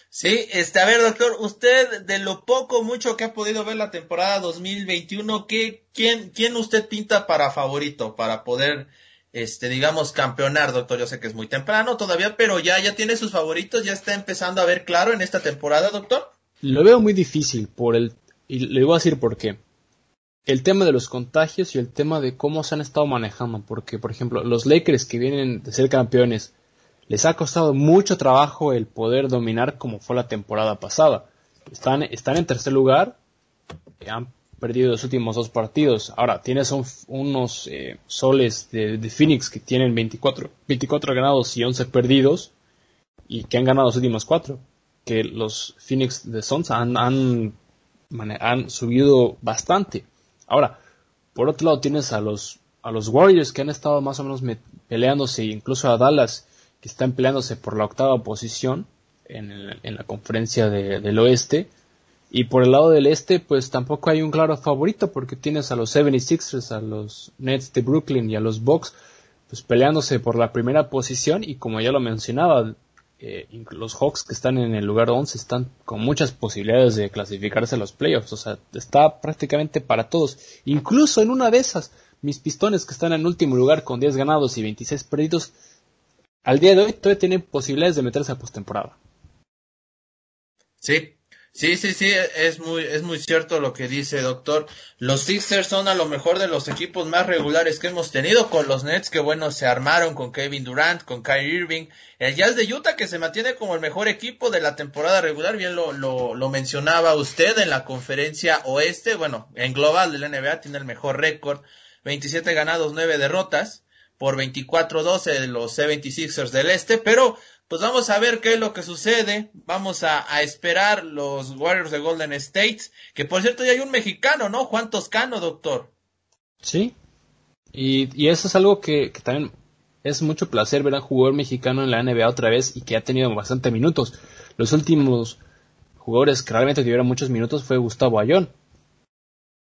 Sí, este, a ver, doctor, usted de lo poco, mucho que ha podido ver la temporada 2021, ¿qué, quién, quién usted pinta para favorito para poder este, digamos, campeonar, doctor. Yo sé que es muy temprano todavía, pero ya, ya tiene sus favoritos, ya está empezando a ver claro en esta temporada, doctor. Lo veo muy difícil por el, y le voy a decir por qué. El tema de los contagios y el tema de cómo se han estado manejando, porque, por ejemplo, los Lakers que vienen de ser campeones, les ha costado mucho trabajo el poder dominar como fue la temporada pasada. Están, están en tercer lugar, perdido los últimos dos partidos. Ahora, tienes unos eh, soles de, Phoenix que tienen 24, 24 ganados y 11 perdidos y que han ganado los últimos cuatro. Que los Phoenix de Suns han, han, subido bastante. Ahora, por otro lado tienes a los, a los Warriors que han estado más o menos peleándose, incluso a Dallas, que están peleándose por la octava posición en, en la conferencia del oeste. Y por el lado del este, pues tampoco hay un claro favorito porque tienes a los 76ers, a los Nets de Brooklyn y a los Bucks, pues peleándose por la primera posición y como ya lo mencionaba, eh, los Hawks que están en el lugar 11 están con muchas posibilidades de clasificarse a los playoffs, o sea, está prácticamente para todos. Incluso en una de esas, mis pistones que están en último lugar con 10 ganados y 26 perdidos, al día de hoy todavía tienen posibilidades de meterse a postemporada. Sí, Sí, sí, sí, es muy, es muy cierto lo que dice doctor. Los Sixers son a lo mejor de los equipos más regulares que hemos tenido con los Nets que bueno se armaron con Kevin Durant, con Kyrie Irving. El Jazz de Utah que se mantiene como el mejor equipo de la temporada regular, bien lo, lo, lo mencionaba usted en la conferencia oeste, bueno, en global del NBA tiene el mejor récord, 27 ganados, 9 derrotas por 24-12 de los 76ers del este, pero pues vamos a ver qué es lo que sucede. Vamos a, esperar los Warriors de Golden State. Que por cierto ya hay un mexicano, ¿no? Juan Toscano, doctor. Sí. Y, y eso es algo que, también es mucho placer ver a un jugador mexicano en la NBA otra vez y que ha tenido bastante minutos. Los últimos jugadores que realmente tuvieron muchos minutos fue Gustavo Ayón.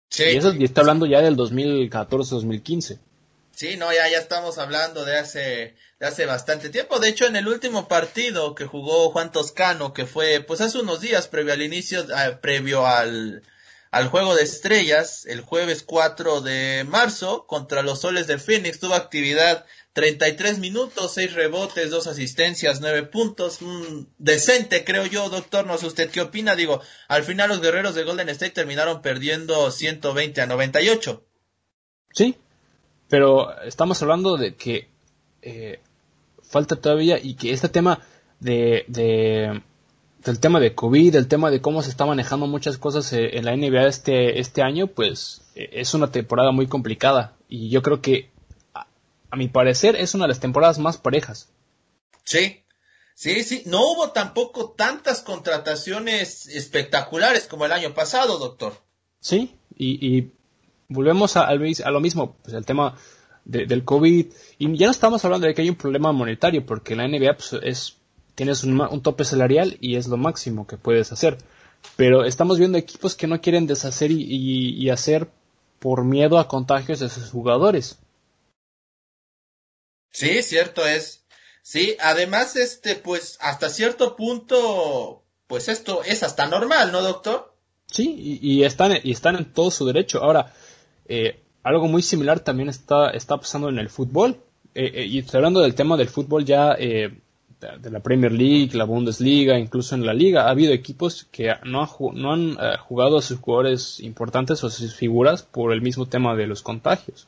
Sí. Y eso y está hablando ya del 2014-2015. Sí, no, ya, ya estamos hablando de hace, de hace bastante tiempo. De hecho, en el último partido que jugó Juan Toscano, que fue pues hace unos días previo al inicio, previo al, al juego de estrellas, el jueves 4 de marzo, contra los soles de Phoenix, tuvo actividad 33 minutos, 6 rebotes, 2 asistencias, 9 puntos, decente creo yo, doctor, no sé usted qué opina, digo, al final los guerreros de Golden State terminaron perdiendo 120 a 98. Sí, pero estamos hablando de que eh, falta todavía y que este tema de, de, del tema de COVID, el tema de cómo se está manejando muchas cosas eh, en la NBA este, este año, pues eh, es una temporada muy complicada y yo creo que a, a, mi parecer es una de las temporadas más parejas. Sí, sí, sí, no hubo tampoco tantas contrataciones espectaculares como el año pasado, doctor. Sí, y, y volvemos a, a, lo mismo, pues el tema del COVID, y ya no estamos hablando de que hay un problema monetario, porque la NBA pues, es, tienes un, tope salarial y es lo máximo que puedes hacer, pero estamos viendo equipos que no quieren deshacer y, y hacer por miedo a contagios de sus jugadores. Sí, cierto es. Sí, además, este, pues, hasta cierto punto, pues esto es hasta normal, ¿no, doctor? Sí, y, y están, y están en todo su derecho. Ahora, eh, algo muy similar también está, está pasando en el fútbol. Eh, eh, y hablando del tema del fútbol ya de, la Premier League, la Bundesliga, incluso en la liga. Ha habido equipos que no, no han jugado a sus jugadores importantes o a sus figuras por el mismo tema de los contagios.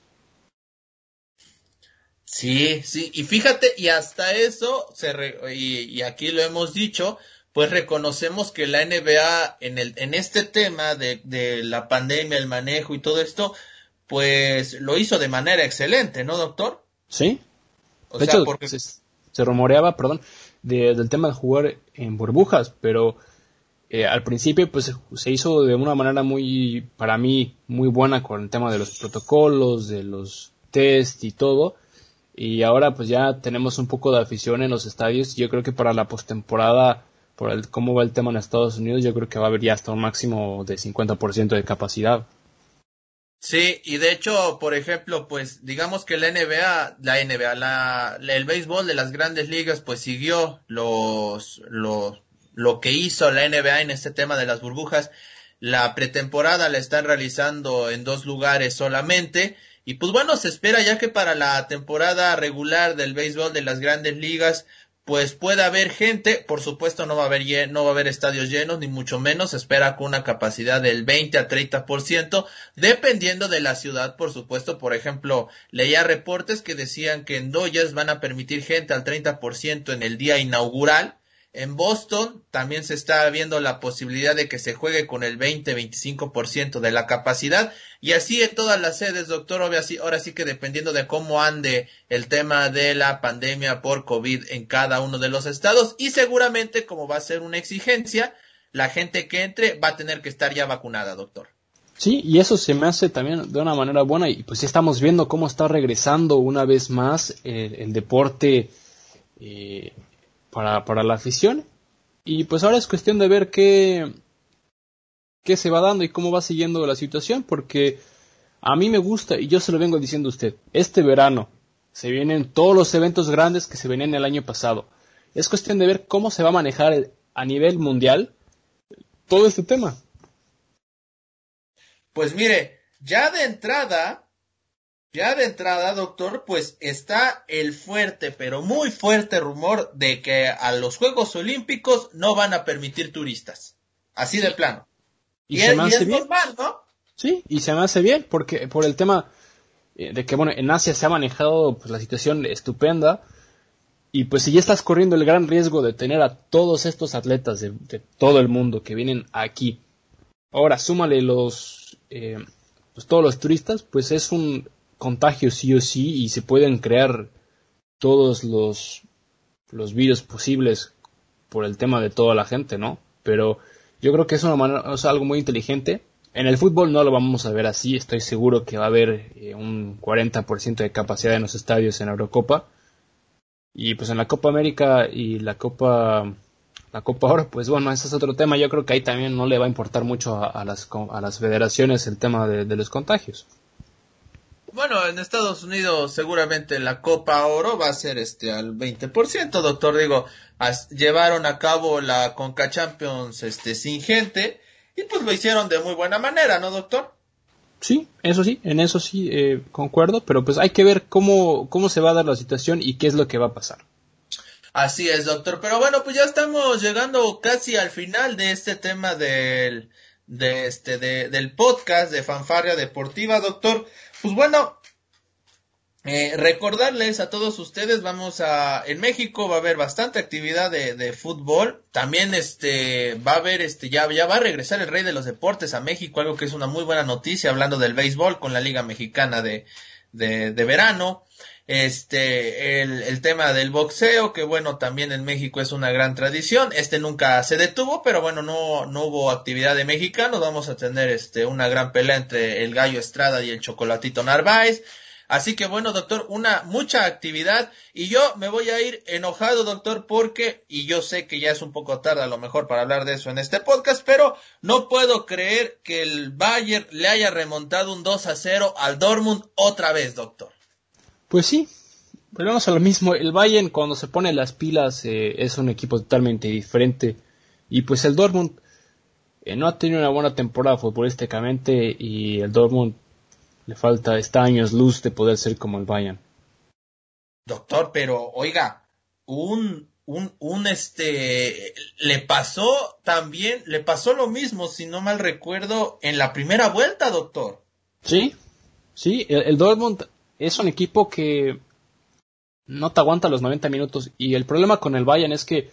Sí, sí, y fíjate, y hasta eso, se y, aquí lo hemos dicho, pues reconocemos que la NBA en, el, en este tema de, de la pandemia, el manejo y todo esto, pues lo hizo de manera excelente, ¿no, doctor? Sí. de hecho, porque... se, rumoreaba, perdón, del tema de jugar en burbujas, pero eh, al principio pues se hizo de una manera muy, para mí, muy buena con el tema de los protocolos, de los test y todo. Y ahora pues ya tenemos un poco de afición en los estadios. Yo creo que para la postemporada, por el, cómo va el tema en Estados Unidos, yo creo que va a haber ya hasta un máximo de 50% de capacidad. Sí, y de hecho, por ejemplo, pues digamos que la NBA, la NBA, la, el béisbol de las grandes ligas, pues siguió los, los, lo que hizo la NBA en este tema de las burbujas. La pretemporada la están realizando en dos lugares solamente. Y pues bueno, se espera ya que para la temporada regular del béisbol de las grandes ligas, pues puede haber gente, por supuesto no va a haber, no va a haber estadios llenos, ni mucho menos, se espera con una capacidad del 20 a 30%, dependiendo de la ciudad, por supuesto, por ejemplo, leía reportes que decían que en Dodgers van a permitir gente al 30% en el día inaugural, en Boston también se está viendo la posibilidad de que se juegue con el 20-25% de la capacidad y así en todas las sedes, doctor. Ahora sí que dependiendo de cómo ande el tema de la pandemia por COVID en cada uno de los estados y seguramente como va a ser una exigencia, la gente que entre va a tener que estar ya vacunada, doctor. Sí, y eso se me hace también de una manera buena y pues estamos viendo cómo está regresando una vez más el, deporte eh, para, para la afición. Y pues ahora es cuestión de ver qué, qué se va dando y cómo va siguiendo la situación, porque a mí me gusta, y yo se lo vengo diciendo a usted, este verano se vienen todos los eventos grandes que se venían el año pasado. Es cuestión de ver cómo se va a manejar a nivel mundial todo este tema. Pues mire, ya de entrada, ya de entrada, doctor, pues está el fuerte, pero muy fuerte rumor de que a los Juegos Olímpicos no van a permitir turistas. Así de plano. Y, se me hace bien. ¿no? Sí, y se me hace bien, porque por el tema eh, de que, bueno, en Asia se ha manejado pues, la situación estupenda. Y pues si ya estás corriendo el gran riesgo de tener a todos estos atletas de todo el mundo que vienen aquí, ahora súmale los eh, pues todos los turistas, pues es un contagio sí o sí y se pueden crear todos los, los virus posibles por el tema de toda la gente, ¿no? Pero yo creo que es, una manera, es algo muy inteligente. En el fútbol no lo vamos a ver así, estoy seguro que va a haber eh, un 40% de capacidad en los estadios en la Eurocopa. Y pues en la Copa América y la Copa la Copa Oro, pues bueno, ese es otro tema. Yo creo que ahí también no le va a importar mucho a, las, a las federaciones el tema de, los contagios. Bueno, en Estados Unidos seguramente la Copa Oro va a ser este al 20%, doctor. Digo, llevaron a cabo la Conca Champions este sin gente y pues lo hicieron de muy buena manera, ¿no, doctor? Sí, eso sí, en eso sí eh, concuerdo, pero pues hay que ver cómo, cómo se va a dar la situación y qué es lo que va a pasar. Así es, doctor. Pero bueno, pues ya estamos llegando casi al final de este tema del, de este, de, del podcast de Fanfarria Deportiva, doctor. Pues bueno, eh, recordarles a todos ustedes, vamos a, en México va a haber bastante actividad de, de, fútbol. También este, va a haber este, ya, ya va a regresar el rey de los deportes a México, algo que es una muy buena noticia, hablando del béisbol con la Liga Mexicana de, de, de verano este, el, el, tema del boxeo, que bueno, también en México es una gran tradición, este nunca se detuvo, pero bueno, no, no hubo actividad de mexicanos, vamos a tener este, una gran pelea entre el Gallo Estrada y el Chocolatito Narváez, así que bueno, doctor, una, mucha actividad, y yo me voy a ir enojado, doctor, porque, y yo sé que ya es un poco tarde a lo mejor para hablar de eso en este podcast, pero no puedo creer que el Bayern le haya remontado un 2 a 0 al Dortmund otra vez, doctor. Pues sí, volvemos a lo mismo. El Bayern cuando se pone las pilas eh, es un equipo totalmente diferente. Y pues el Dortmund eh, no ha tenido una buena temporada futbolísticamente y el Dortmund le falta, está años luz de poder ser como el Bayern. Doctor, pero oiga, un, un, un este, le pasó también, le pasó lo mismo, si no mal recuerdo, en la primera vuelta, doctor. Sí, sí, el Dortmund es un equipo que no te aguanta los 90 minutos. Y el problema con el Bayern es que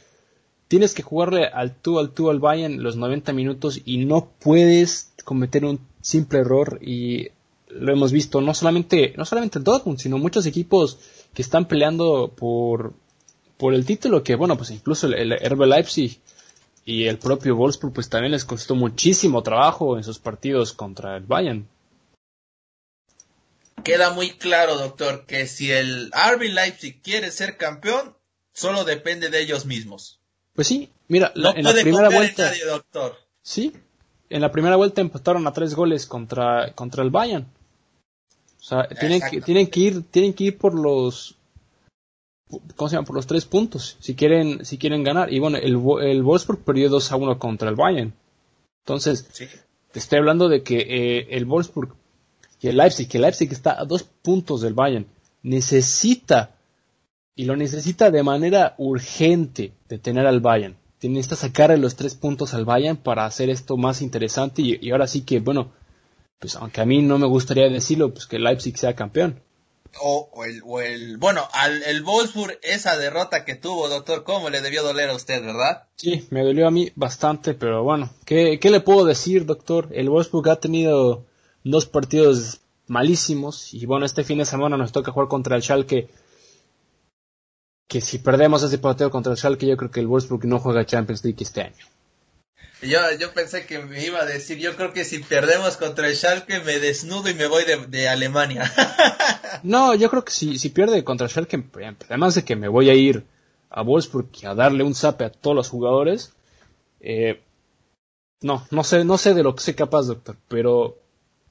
tienes que jugarle al tú al tú al Bayern los 90 minutos y no puedes cometer un simple error. Y lo hemos visto no solamente, no solamente el Dortmund, sino muchos equipos que están peleando por, por el título, que bueno, pues incluso el, el Leipzig y el propio Wolfsburg pues también les costó muchísimo trabajo en sus partidos contra el Bayern queda muy claro, doctor, que si el RB Leipzig quiere ser campeón, solo depende de ellos mismos. Pues sí, mira, en la primera vuelta. doctor. Sí, en la primera vuelta empataron a tres goles contra, contra el Bayern. O sea, tienen que, tienen que ir, tienen que ir por los, ¿cómo se llama? Por los tres puntos, si quieren, si quieren ganar. Y bueno, el, el Wolfsburg perdió 2 a 1 contra el Bayern. Entonces, te estoy hablando de que eh, el Wolfsburg y el Leipzig, que el Leipzig está a dos puntos del Bayern, necesita, y lo necesita de manera urgente, detener al Bayern. Necesita sacarle los tres puntos al Bayern para hacer esto más interesante y, ahora sí que, bueno, pues aunque a mí no me gustaría decirlo, pues que el Leipzig sea campeón. O, el, o el, bueno, al el Wolfsburg, esa derrota que tuvo, doctor, ¿cómo le debió doler a usted, verdad? Sí, me dolió a mí bastante, pero bueno, ¿qué, qué le puedo decir, doctor? El Wolfsburg ha tenido dos partidos malísimos y bueno, este fin de semana nos toca jugar contra el Schalke que si perdemos ese partido contra el Schalke yo creo que el Wolfsburg no juega Champions League este año. Yo, yo pensé que me iba a decir, yo creo que si perdemos contra el Schalke me desnudo y me voy de, de Alemania. no, yo creo que si, si pierde contra el Schalke, además de que me voy a ir a Wolfsburg a darle un zape a todos los jugadores, eh, no, no sé, no sé de lo que soy capaz, doctor, pero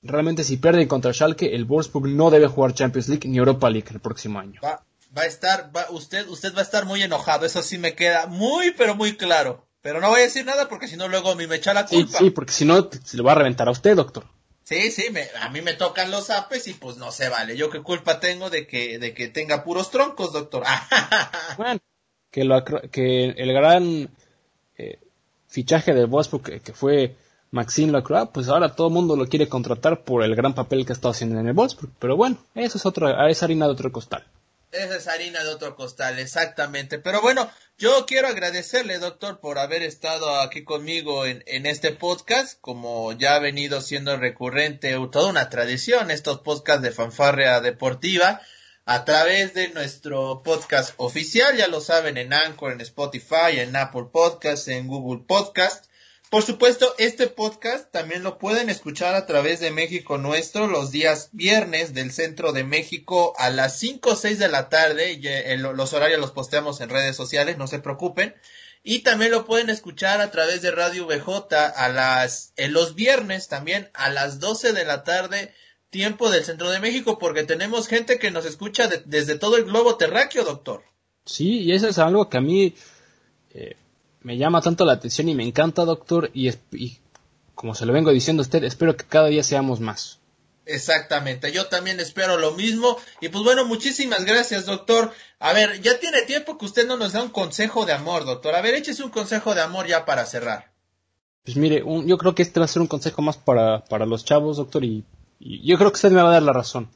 realmente si pierde contra Schalke, el Wolfsburg no debe jugar Champions League ni Europa League el próximo año. Va, va a estar, va, usted, usted va a estar muy enojado, eso sí me queda muy, pero muy claro. Pero no voy a decir nada porque si no luego me echa la culpa. Sí, sí, porque si no se lo va a reventar a usted, doctor. Sí, sí, me, a mí me tocan los apes y pues no se vale. Yo qué culpa tengo de que, de que tenga puros troncos, doctor. bueno, que, lo, que el gran eh, fichaje del Wolfsburg que, que, fue Maxime Lacroix, pues ahora todo el mundo lo quiere contratar por el gran papel que ha estado haciendo en el Wolfsburg. Pero bueno, eso es otra, es harina de otro costal. Esa es harina de otro costal, exactamente. Pero bueno, yo quiero agradecerle, doctor, por haber estado aquí conmigo en, en este podcast, como ya ha venido siendo recurrente, toda una tradición, estos podcasts de fanfarrea deportiva, a través de nuestro podcast oficial, ya lo saben, en Anchor, en Spotify, en Apple Podcasts, en Google Podcasts. Por supuesto, este podcast también lo pueden escuchar a través de México Nuestro los días viernes del centro de México a las 5 o 6 de la tarde. Los horarios los posteamos en redes sociales, no se preocupen. Y también lo pueden escuchar a través de Radio BJ a las, en los viernes también a las 12 de la tarde, tiempo del centro de México, porque tenemos gente que nos escucha desde todo el globo terráqueo, doctor. Sí, y eso es algo que a mí, eh, me llama tanto la atención y me encanta, doctor, y, como se lo vengo diciendo a usted, espero que cada día seamos más. Exactamente, yo también espero lo mismo. Y pues bueno, muchísimas gracias, doctor. A ver, ya tiene tiempo que usted no nos da un consejo de amor, doctor. A ver, échese un consejo de amor ya para cerrar. Pues mire, yo creo que este va a ser un consejo más para, para los chavos, doctor, y, yo creo que usted me va a dar la razón.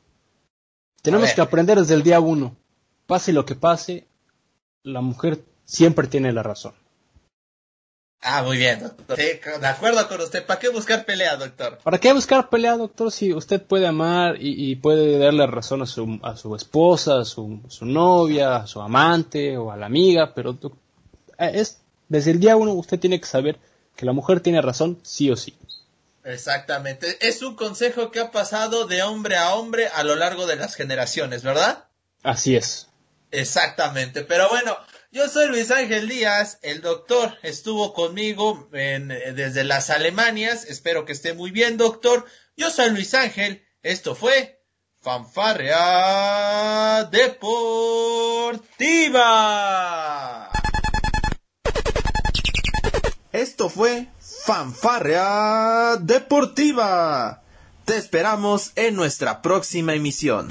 Tenemos que aprender desde el día uno. Pase lo que pase, la mujer siempre tiene la razón. Ah, muy bien, doctor. de acuerdo con usted. ¿Para qué buscar pelea, doctor? ¿Para qué buscar pelea, doctor? Si usted puede amar y, puede darle razón a su, a su esposa, a su, su, novia, a su amante o a la amiga, pero eh, es desde el día uno usted tiene que saber que la mujer tiene razón sí o sí. Exactamente. Es un consejo que ha pasado de hombre a hombre a lo largo de las generaciones, ¿verdad? Así es. Exactamente. Pero bueno, yo soy Luis Ángel Díaz, el doctor estuvo conmigo desde las Alemanias, espero que esté muy bien, doctor. Yo soy Luis Ángel, esto fue Fanfarrea Deportiva. Esto fue Fanfarrea Deportiva. Te esperamos en nuestra próxima emisión.